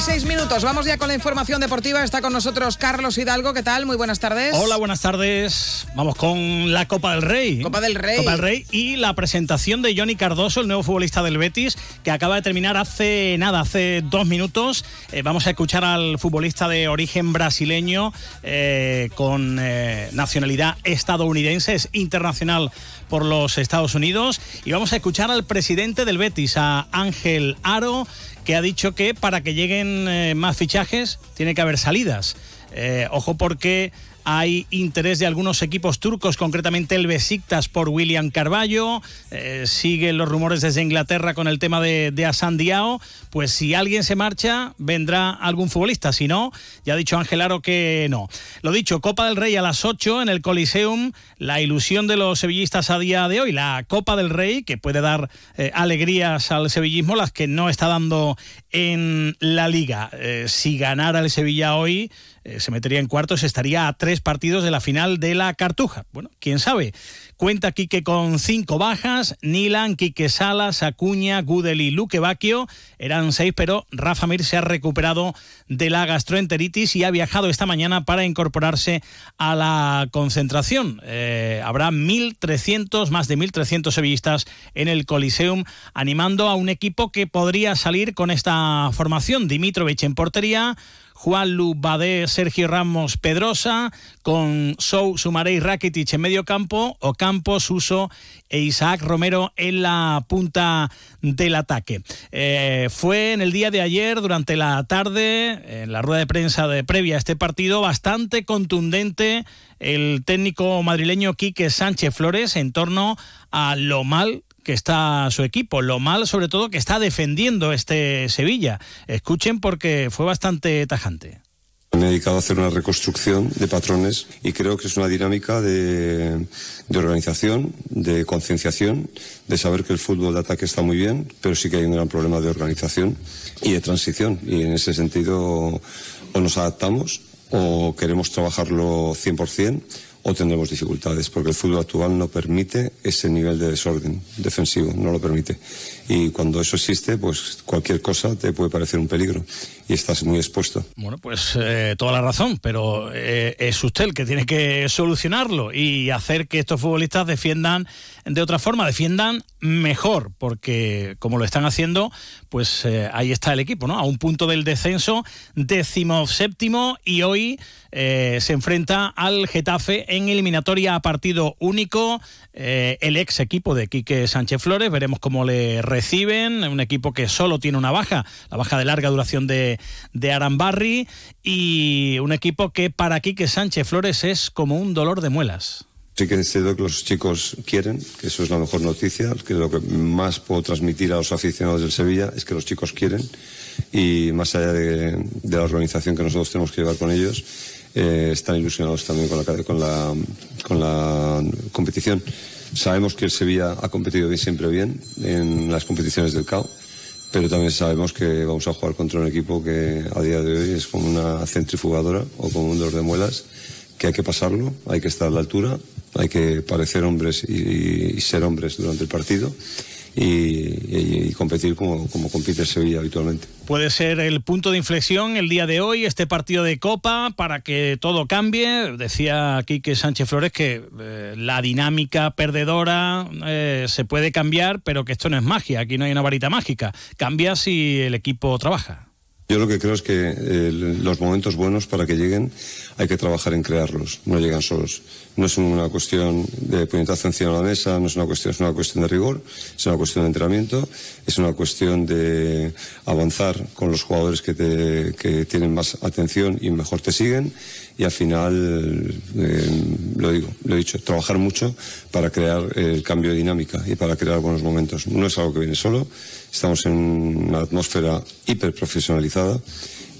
Seis minutos. Vamos ya con la información deportiva. Está con nosotros Carlos Hidalgo. ¿Qué tal? Muy buenas tardes. Hola, buenas tardes. Vamos con la Copa del Rey. Copa del Rey. Copa del Rey y la presentación de Johnny Cardoso, el nuevo futbolista del Betis, que acaba de terminar hace nada, hace dos minutos. Eh, vamos a escuchar al futbolista de origen brasileño eh, con eh, nacionalidad estadounidense, es internacional por los Estados Unidos. Y vamos a escuchar al presidente del Betis, a Ángel Aro, que ha dicho que para que lleguen eh, más fichajes tiene que haber salidas. Eh, ojo porque hay interés de algunos equipos turcos, concretamente el Besiktas por William Carballo. Eh, siguen los rumores desde Inglaterra con el tema de, de Asandiao. Pues si alguien se marcha, vendrá algún futbolista. Si no, ya ha dicho Ángel Aro que no. Lo dicho, Copa del Rey a las 8 en el Coliseum. La ilusión de los sevillistas a día de hoy. La Copa del Rey, que puede dar eh, alegrías al sevillismo, las que no está dando en la liga. Eh, si ganara el Sevilla hoy eh, se metería en cuartos, estaría a tres partidos de la final de la Cartuja. Bueno, quién sabe. Cuenta Quique con cinco bajas, Nilan, Quique Salas, Acuña, Gudel y Luque Bacchio. Eran seis, pero Rafa Mir se ha recuperado de la gastroenteritis y ha viajado esta mañana para incorporarse a la concentración. Eh, habrá 1.300, más de 1.300 sevillistas en el Coliseum, animando a un equipo que podría salir con esta formación. Dimitrovich en portería, Juan Lu Badé, Sergio Ramos Pedrosa, con Sou Sumarey Rakitic en medio campo, Ocampo, Suso e Isaac Romero en la punta del ataque. Eh, fue en el día de ayer, durante la tarde, en la rueda de prensa de previa a este partido, bastante contundente el técnico madrileño Quique Sánchez Flores en torno a lo mal que está su equipo, lo mal sobre todo que está defendiendo este Sevilla. Escuchen porque fue bastante tajante. Me he dedicado a hacer una reconstrucción de patrones y creo que es una dinámica de, de organización, de concienciación, de saber que el fútbol de ataque está muy bien, pero sí que hay un gran problema de organización y de transición. Y en ese sentido o nos adaptamos o queremos trabajarlo 100% o tendremos dificultades, porque el fútbol actual no permite ese nivel de desorden defensivo, no lo permite. Y cuando eso existe, pues cualquier cosa te puede parecer un peligro y estás muy expuesto. Bueno, pues eh, toda la razón, pero eh, es usted el que tiene que solucionarlo y hacer que estos futbolistas defiendan de otra forma, defiendan mejor, porque como lo están haciendo, pues eh, ahí está el equipo, ¿no? A un punto del descenso, décimo séptimo, y hoy se enfrenta al Getafe en eliminatoria a partido único. El ex equipo de Quique Sánchez Flores, veremos cómo le reciben. Un equipo que solo tiene una baja, la baja de larga duración de, de Arambarri. Y un equipo que para Quique Sánchez Flores es como un dolor de muelas. Sí que deseo que los chicos quieren, que eso es la mejor noticia, que lo que más puedo transmitir a los aficionados del Sevilla es que los chicos quieren y más allá de, de la organización que nosotros tenemos que llevar con ellos, eh, están ilusionados también con la, con, la, con la competición. Sabemos que el Sevilla ha competido bien, siempre bien en las competiciones del CAO, pero también sabemos que vamos a jugar contra un equipo que a día de hoy es como una centrifugadora o como un dolor de muelas, que hay que pasarlo, hay que estar a la altura, hay que parecer hombres y ser hombres durante el partido y, competir como, como compite Sevilla habitualmente. Puede ser el punto de inflexión el día de hoy, este partido de Copa, para que todo cambie. Decía Quique Sánchez Flores que eh, la dinámica perdedora eh, se puede cambiar, pero que esto no es magia, aquí no hay una varita mágica. Cambia si el equipo trabaja. Yo lo que creo es que eh, los momentos buenos para que lleguen hay que trabajar en crearlos, no llegan solos. No es una cuestión de puñetazo encima de la mesa, no es una cuestión, es una cuestión de rigor, es una cuestión de entrenamiento, es una cuestión de avanzar con los jugadores que, te, que tienen más atención y mejor te siguen y al final, eh, lo digo, lo he dicho, trabajar mucho para crear el cambio de dinámica y para crear buenos momentos. No es algo que viene solo, estamos en una atmósfera hiperprofesionalizada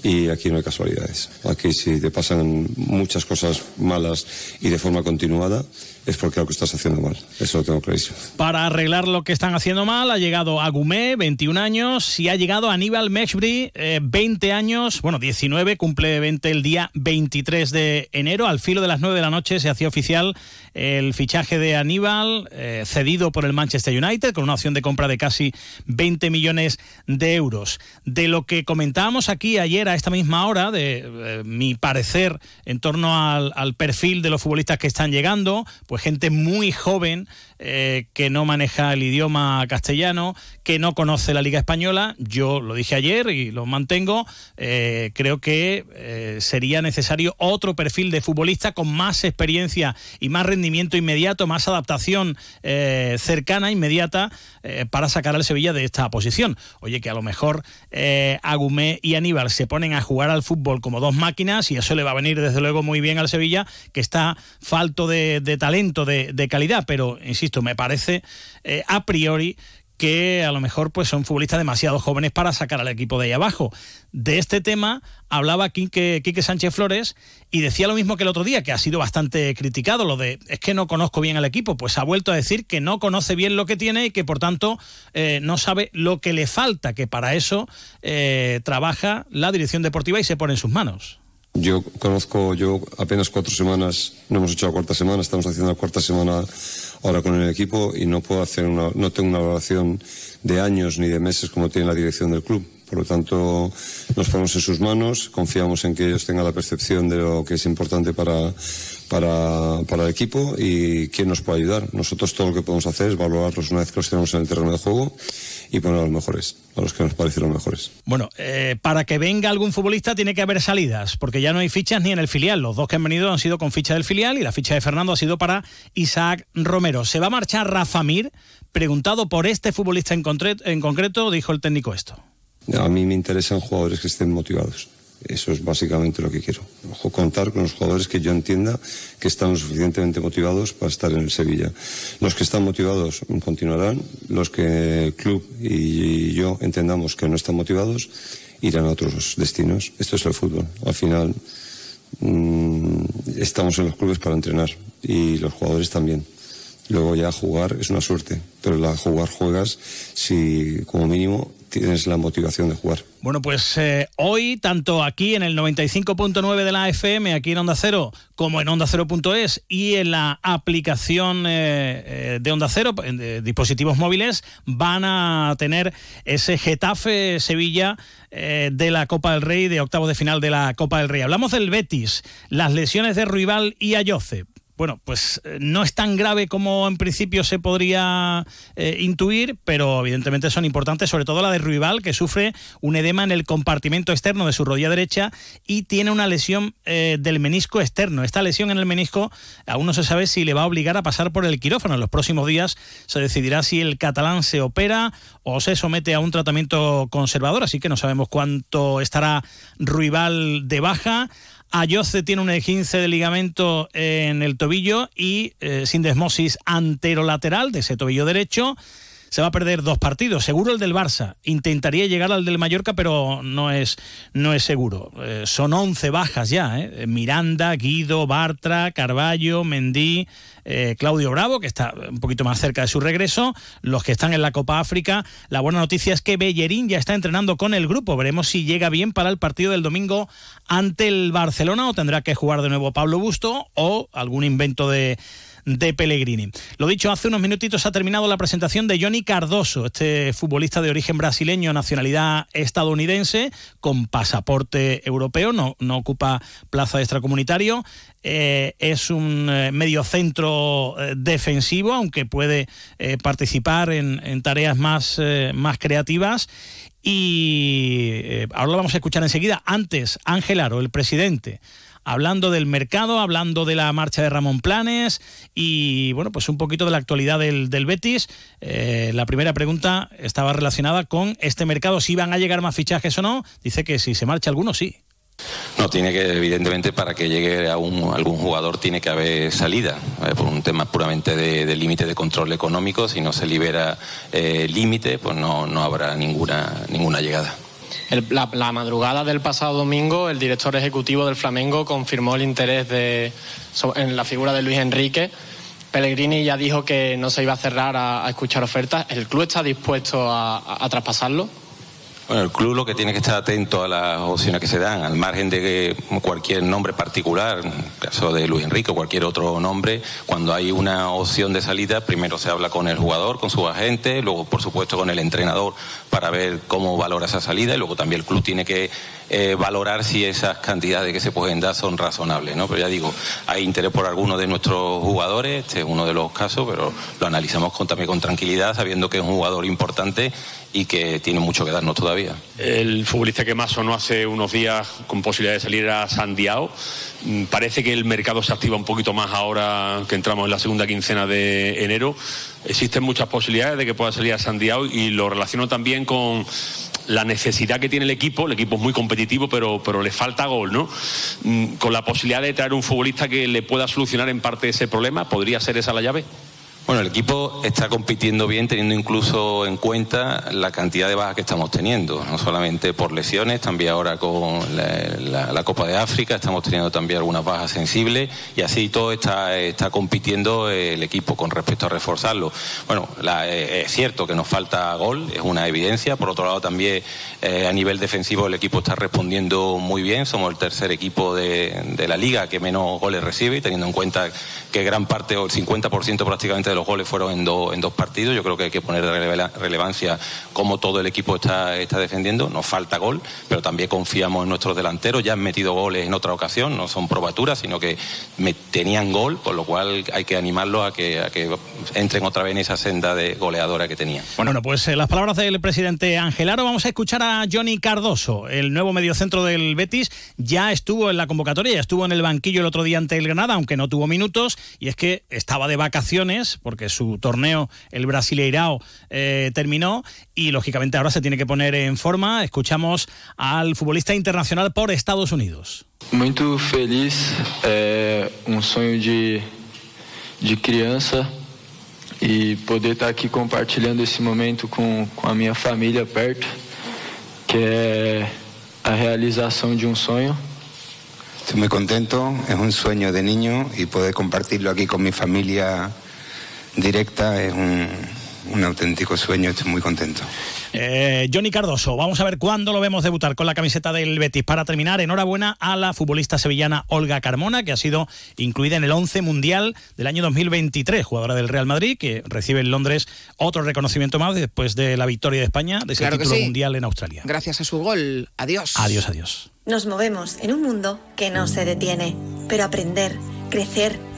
y aquí no hay casualidades. Aquí si te pasan muchas cosas malas y de forma continuada, es porque algo estás haciendo mal. Eso lo tengo clarísimo. Para arreglar lo que están haciendo mal, ha llegado Agumé, 21 años, y ha llegado Aníbal Meshbri, 20 años, bueno, 19, cumple 20 el día 23 de enero. Al filo de las 9 de la noche se hacía oficial el fichaje de Aníbal, eh, cedido por el Manchester United, con una opción de compra de casi 20 millones de euros. De lo que comentábamos aquí ayer a esta misma hora, de eh, mi parecer en torno al, al perfil de los futbolistas que están llegando, pues gente muy joven eh, que no maneja el idioma castellano, que no conoce la Liga Española. Yo lo dije ayer y lo mantengo. Eh, creo que eh, sería necesario otro perfil de futbolista con más experiencia y más rendimiento inmediato, más adaptación cercana, inmediata, para sacar al Sevilla de esta posición. Oye, que a lo mejor Agumé y Aníbal se ponen a jugar al fútbol como dos máquinas y eso le va a venir desde luego muy bien al Sevilla, que está falto de, talento, de, calidad, pero insisto, me parece eh, a priori que a lo mejor pues son futbolistas demasiado jóvenes para sacar al equipo de ahí abajo. De este tema hablaba Quique, Quique, Sánchez Flores y decía lo mismo que el otro día, que ha sido bastante criticado, lo de es que no conozco bien al equipo, pues ha vuelto a decir que no conoce bien lo que tiene y que por tanto eh, no sabe lo que le falta, que para eso eh, trabaja la dirección deportiva y se pone en sus manos. Yo conozco, yo apenas cuatro semanas, no hemos hecho la cuarta semana, estamos haciendo la cuarta semana ahora con el equipo y no puedo hacer una, no tengo una evaluación de años ni de meses como tiene la dirección del club. Por lo tanto, nos ponemos en sus manos, confiamos en que ellos tengan la percepción de lo que es importante para, para, para el equipo y quién nos puede ayudar. Nosotros todo lo que podemos hacer es valorarlos una vez que los tenemos en el terreno de juego y poner a los mejores, a los que nos parecen los mejores. Bueno, eh, para que venga algún futbolista tiene que haber salidas, porque ya no hay fichas ni en el filial. Los dos que han venido han sido con ficha del filial y la ficha de Fernando ha sido para Isaac Romero. Se va a marchar Rafa Mir. Preguntado por este futbolista en, en concreto, dijo el técnico esto. A mí me interesan jugadores que estén motivados. Eso es básicamente lo que quiero. contar con los jugadores que yo entienda que están suficientemente motivados para estar en el Sevilla. Los que están motivados continuarán. Los que el club y yo entendamos que no están motivados irán a otros destinos. Esto es el fútbol. Al final mmm, estamos en los clubes para entrenar y los jugadores también. Luego ya jugar es una suerte, pero la jugar juegas si como mínimo tienes la motivación de jugar. Bueno, pues eh, hoy, tanto aquí en el 95.9 de la FM, aquí en Onda Cero, como en Onda Cero.es y en la aplicación eh, eh, de Onda Cero, en dispositivos móviles, van a tener ese Getafe Sevilla de la Copa del Rey, de octavo de final de la Copa del Rey. Hablamos del Betis, las lesiones de Ruibal y Ayoce bueno, pues eh, no es tan grave como en principio se podría eh, intuir, pero evidentemente son importantes, sobre todo la de Ruibal, que sufre un edema en el compartimento externo de su rodilla derecha y tiene una lesión eh, del menisco externo. Esta lesión en el menisco aún no se sabe si le va a obligar a pasar por el quirófano. En los próximos días se decidirá si el catalán se opera o se somete a un tratamiento conservador, así que no sabemos cuánto estará Ruibal de baja. Ayoce tiene un 15 de ligamento en el tobillo y eh, sin desmosis anterolateral de ese tobillo derecho se va a perder dos partidos. Seguro el del Barça. Intentaría llegar al del Mallorca, pero no es, no es seguro. Eh, son 11 bajas ya. ¿eh? Miranda, Guido, Bartra, Carballo, Mendí, eh, Claudio Bravo, que está un poquito más cerca de su regreso. Los que están en la Copa África. La buena noticia es que Bellerín ya está entrenando con el grupo. Veremos si llega bien para el partido del domingo ante el Barcelona o tendrá que jugar de nuevo Pablo Busto o algún invento de de Pellegrini. Lo dicho, hace unos minutitos ha terminado la presentación de Johnny Cardoso, este futbolista de origen brasileño, nacionalidad estadounidense, con pasaporte europeo, no, no ocupa plaza extracomunitario. Eh, es un eh, eh, defensivo, aunque puede participar en, en, tareas más, más creativas. Y ahora lo vamos a escuchar enseguida. Antes, Ángel Aro, el presidente hablando del mercado, hablando de la marcha de Ramón Planes y bueno, pues un poquito de la actualidad del, Betis. Eh, la primera pregunta estaba relacionada con este mercado, si van a llegar más fichajes o no. Dice que si se marcha alguno, sí. No, tiene que, evidentemente, para que llegue a algún jugador tiene que haber salida, eh, por un tema puramente de, límite de control económico. Si no se libera eh, límite, pues no, no habrá ninguna, ninguna llegada la, madrugada del pasado domingo, el director ejecutivo del Flamengo confirmó el interés de, en la figura de Luis Enrique. Pellegrini ya dijo que no se iba a cerrar a, escuchar ofertas. ¿El club está dispuesto a traspasarlo? Bueno, el club lo que tiene que estar atento a las opciones que se dan, al margen de cualquier nombre particular, en el caso de Luis Enrique o cualquier otro nombre, cuando hay una opción de salida, primero se habla con el jugador, con su agente, luego por supuesto con el entrenador para ver cómo valora esa salida y luego también el club tiene que eh, valorar si esas cantidades que se pueden dar son razonables, ¿no? Pero ya digo, hay interés por algunos de nuestros jugadores, este es uno de los casos, pero lo analizamos con, también con tranquilidad, sabiendo que es un jugador importante y que tiene mucho que darnos todavía. El futbolista que más sonó hace unos días con posibilidad de salir a Sandiao. Mm, parece que el mercado se activa un poquito más ahora que entramos en la segunda quincena de enero. Existen muchas posibilidades de que pueda salir a Sandiao y lo relaciono también con la necesidad que tiene el equipo, el equipo es muy competitivo, pero, pero le falta gol, ¿no? Mm, con la posibilidad de traer un futbolista que le pueda solucionar en parte ese problema, ¿podría ser esa la llave? Bueno, el equipo está compitiendo bien, teniendo incluso en cuenta la cantidad de bajas que estamos teniendo, no solamente por lesiones, también ahora con la, Copa de África estamos teniendo también algunas bajas sensibles y así todo está, está compitiendo el equipo con respecto a reforzarlo. Bueno, eh, es cierto que nos falta gol, es una evidencia, por otro lado también eh, a nivel defensivo el equipo está respondiendo muy bien, somos el tercer equipo de, de la liga que menos goles recibe, teniendo en cuenta que gran parte o el 50% prácticamente de los goles fueron en, en dos partidos. Yo creo que hay que poner relevancia cómo todo el equipo está, está defendiendo. Nos falta gol, pero también confiamos en nuestros delanteros. Ya han metido goles en otra ocasión, no son probaturas, sino que tenían gol, por lo cual hay que animarlos a que, a que entren otra vez en esa senda de goleadora que tenían. Bueno, pues eh, las palabras del presidente Angelaro. Vamos a escuchar a Johnny Cardoso, el nuevo mediocentro del Betis. Ya estuvo en la convocatoria, ya estuvo en el banquillo el otro día ante el Granada, aunque no tuvo minutos, y es que estaba de vacaciones porque su torneo, el Brasileirao, eh, terminó y lógicamente ahora se tiene que poner en forma. Escuchamos al futbolista internacional por Estados Unidos. Muy feliz, un sueño de, de criança e poder estar aqui compartilhando esse momento com, com a minha família perto, que é a realização de um sonho. Estoy muy contento, es un sueño de niño y poder compartirlo aquí con mi familia directa es un, un auténtico sueño, estoy muy contento. Eh, Johnny Cardoso, vamos a ver cuándo lo vemos debutar con la camiseta del Betis. Para terminar, enhorabuena a la futbolista sevillana Olga Carmona, que ha sido incluida en el 11 mundial del año 2023, jugadora del Real Madrid, que recibe en Londres otro reconocimiento más después de la victoria de España de ese título mundial en Australia. Gracias a su gol. Adiós. Adiós, adiós. Nos movemos en un mundo que no se detiene, pero aprender, crecer,